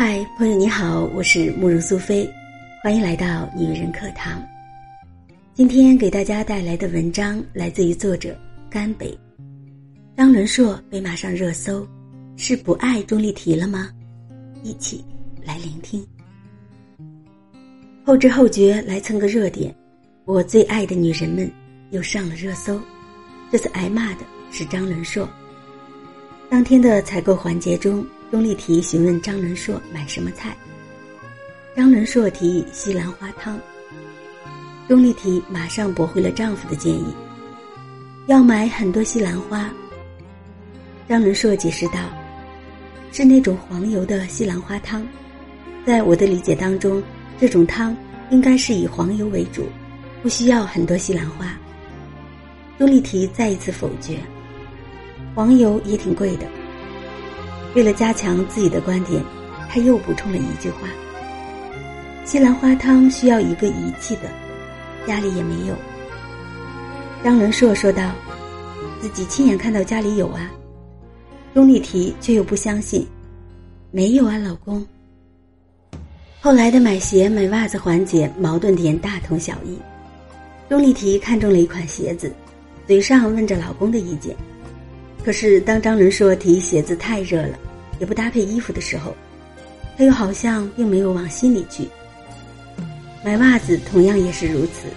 嗨，朋友你好，我是慕容苏菲，欢迎来到女人课堂。今天给大家带来的文章来自于作者甘北。张伦硕被骂上热搜，是不爱钟丽缇了吗？一起来聆听。后知后觉来蹭个热点，我最爱的女人们又上了热搜。这次挨骂的是张伦硕。当天的采购环节中。钟丽缇询问张伦硕买什么菜，张伦硕提议西兰花汤。钟丽缇马上驳回了丈夫的建议，要买很多西兰花。张伦硕解释道：“是那种黄油的西兰花汤，在我的理解当中，这种汤应该是以黄油为主，不需要很多西兰花。”钟丽缇再一次否决，黄油也挺贵的。为了加强自己的观点，他又补充了一句话：“西兰花汤需要一个仪器的，家里也没有。”张伦硕说道：“自己亲眼看到家里有啊。”钟丽缇却又不相信：“没有啊，老公。”后来的买鞋、买袜子环节矛盾点大同小异。钟丽缇看中了一款鞋子，嘴上问着老公的意见。可是，当张伦硕提鞋子太热了，也不搭配衣服的时候，他又好像并没有往心里去。买袜子同样也是如此。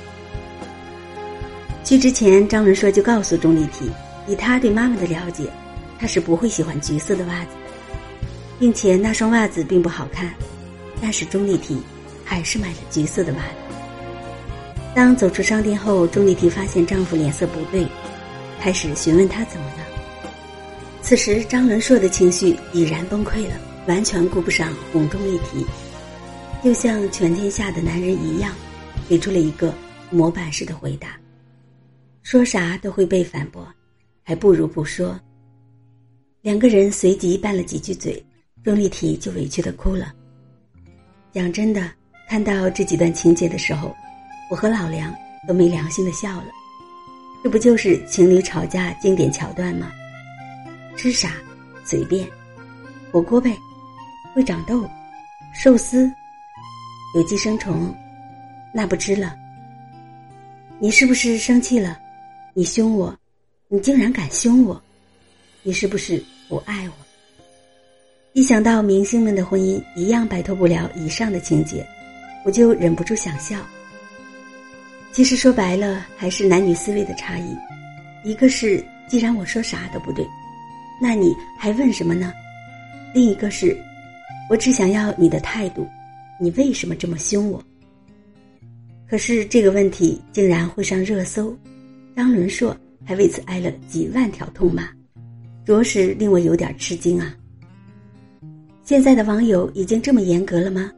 去之前，张伦硕就告诉钟丽缇，以他对妈妈的了解，他是不会喜欢橘色的袜子，并且那双袜子并不好看。但是钟丽缇还是买了橘色的袜子。当走出商店后，钟丽缇发现丈夫脸色不对，开始询问他怎么了。此时，张伦硕的情绪已然崩溃了，完全顾不上哄钟丽缇，就像全天下的男人一样，给出了一个模板式的回答，说啥都会被反驳，还不如不说。两个人随即拌了几句嘴，钟丽缇就委屈的哭了。讲真的，看到这几段情节的时候，我和老梁都没良心的笑了，这不就是情侣吵架经典桥段吗？吃啥？随便，火锅呗，会长痘，寿司，有寄生虫，那不吃了。你是不是生气了？你凶我，你竟然敢凶我，你是不是不爱我？一想到明星们的婚姻一样摆脱不了以上的情节，我就忍不住想笑。其实说白了，还是男女思维的差异，一个是既然我说啥都不对。那你还问什么呢？另一个是，我只想要你的态度，你为什么这么凶我？可是这个问题竟然会上热搜，张伦硕还为此挨了几万条痛骂，着实令我有点吃惊啊！现在的网友已经这么严格了吗？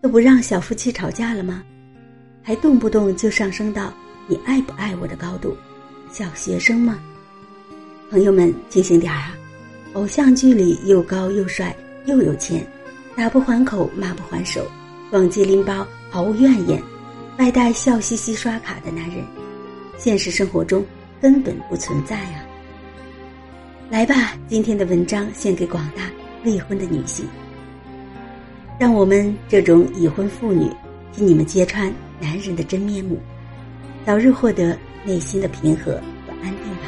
都不让小夫妻吵架了吗？还动不动就上升到你爱不爱我的高度？小学生吗？朋友们，清醒点啊！偶像剧里又高又帅又有钱，打不还口骂不还手，逛街拎包毫无怨言，外带笑嘻嘻刷卡的男人，现实生活中根本不存在啊！来吧，今天的文章献给广大未婚的女性，让我们这种已婚妇女替你们揭穿男人的真面目，早日获得内心的平和和安定吧。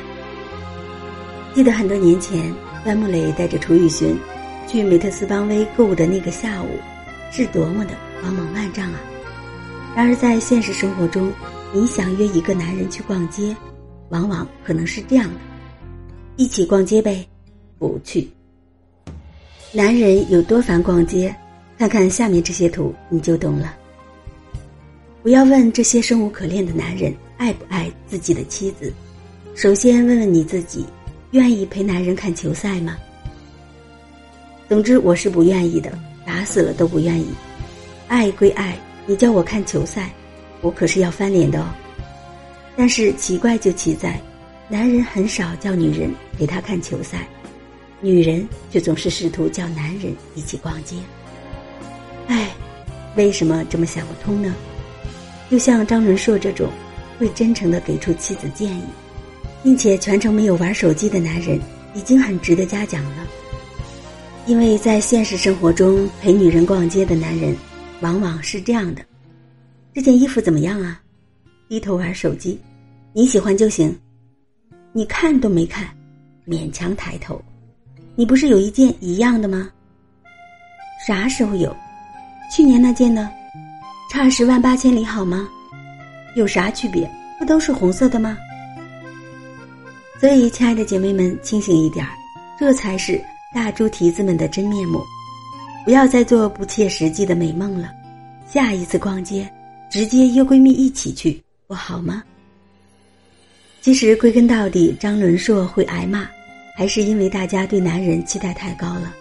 记得很多年前。端木磊带着楚雨荨去美特斯邦威购物的那个下午，是多么的光芒万丈啊！然而在现实生活中，你想约一个男人去逛街，往往可能是这样的：一起逛街呗，不去。男人有多烦逛街？看看下面这些图，你就懂了。不要问这些生无可恋的男人爱不爱自己的妻子，首先问问你自己。愿意陪男人看球赛吗？总之，我是不愿意的，打死了都不愿意。爱归爱，你叫我看球赛，我可是要翻脸的哦。但是奇怪就奇在，男人很少叫女人陪他看球赛，女人却总是试图叫男人一起逛街。唉，为什么这么想不通呢？就像张伦硕这种，会真诚的给出妻子建议。并且全程没有玩手机的男人，已经很值得嘉奖了。因为在现实生活中陪女人逛街的男人，往往是这样的：这件衣服怎么样啊？低头玩手机，你喜欢就行。你看都没看，勉强抬头。你不是有一件一样的吗？啥时候有？去年那件呢？差十万八千里好吗？有啥区别？不都是红色的吗？所以，亲爱的姐妹们，清醒一点儿，这才是。大猪蹄子们的真面目，不要再做不切实际的美梦了。下一次逛街，直接约闺蜜一起去，不好吗？其实归根到底，张伦硕会挨骂，还是因为大家对男人期待太高了。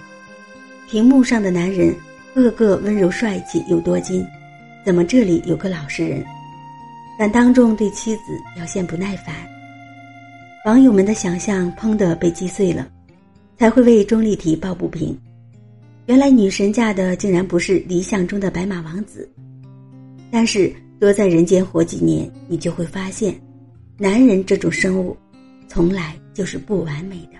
屏幕上的男人个个温柔帅气又多金，怎么这里有个老实人，敢当众对妻子表现不耐烦？网友们的想象砰的被击碎了。才会为钟丽缇抱不平。原来女神嫁的竟然不是理想中的白马王子。但是多在人间活几年，你就会发现，男人这种生物，从来就是不完美的。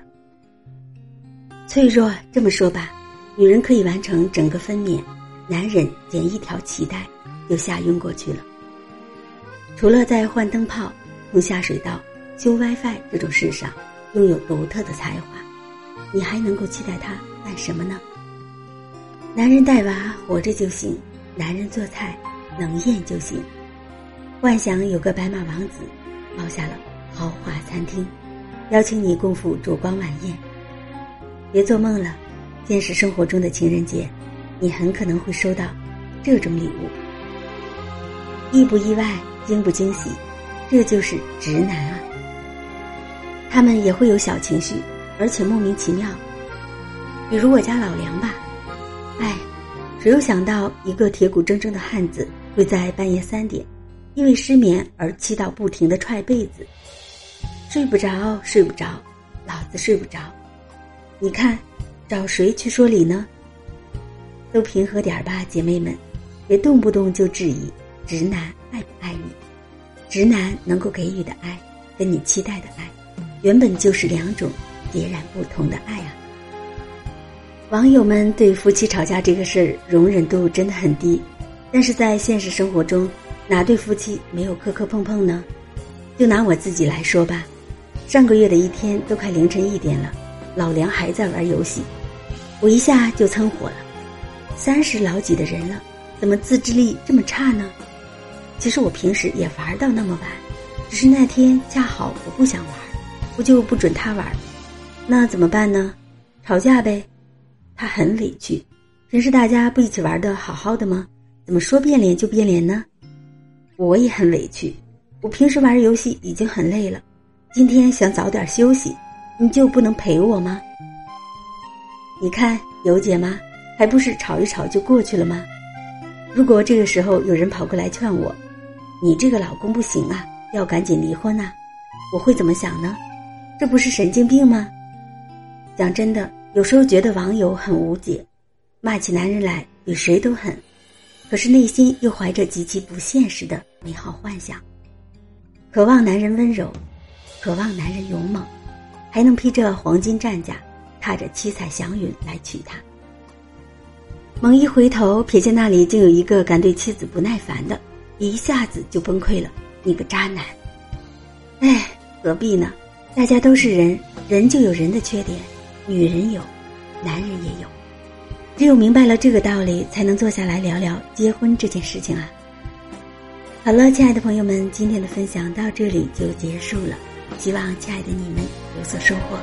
脆弱，这么说吧，女人可以完成整个分娩，男人剪一条脐带就吓晕过去了。除了在换灯泡、通下水道、修 WiFi 这种事上拥有独特的才华。你还能够期待他干什么呢？男人带娃活着就行，男人做菜能咽就行。幻想有个白马王子，包下了豪华餐厅，邀请你共赴烛光晚宴。别做梦了，现实生活中的情人节，你很可能会收到这种礼物。意不意外，惊不惊喜，这就是直男啊！他们也会有小情绪。而且莫名其妙，比如我家老梁吧，哎，谁又想到一个铁骨铮铮的汉子会在半夜三点，因为失眠而气到不停的踹被子，睡不着，睡不着，老子睡不着，你看，找谁去说理呢？都平和点吧，姐妹们，别动不动就质疑直男爱不爱你，直男能够给予的爱，跟你期待的爱，原本就是两种。截然不同的爱啊！网友们对夫妻吵架这个事儿容忍度真的很低，但是在现实生活中，哪对夫妻没有磕磕碰碰呢？就拿我自己来说吧，上个月的一天都快凌晨一点了，老梁还在玩游戏，我一下就蹭火了。三十老几的人了，怎么自制力这么差呢？其实我平时也玩到那么晚，只是那天恰好我不想玩，我就不准他玩。那怎么办呢？吵架呗。他很委屈。平时大家不一起玩的好好的吗？怎么说变脸就变脸呢？我也很委屈。我平时玩游戏已经很累了，今天想早点休息，你就不能陪我吗？你看有解吗？还不是吵一吵就过去了吗？如果这个时候有人跑过来劝我，你这个老公不行啊，要赶紧离婚呐，我会怎么想呢？这不是神经病吗？讲真的，有时候觉得网友很无解，骂起男人来比谁都狠，可是内心又怀着极其不现实的美好幻想，渴望男人温柔，渴望男人勇猛，还能披着黄金战甲，踏着七彩祥云来娶她。猛一回头，瞥见那里竟有一个敢对妻子不耐烦的，一下子就崩溃了。你个渣男！哎，何必呢？大家都是人，人就有人的缺点。女人有，男人也有，只有明白了这个道理，才能坐下来聊聊结婚这件事情啊。好了，亲爱的朋友们，今天的分享到这里就结束了，希望亲爱的你们有所收获。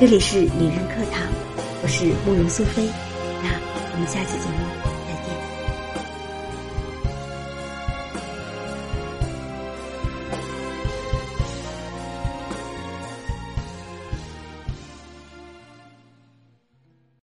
这里是女人课堂，我是慕容苏菲，那我们下期节目。